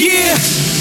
Yeah.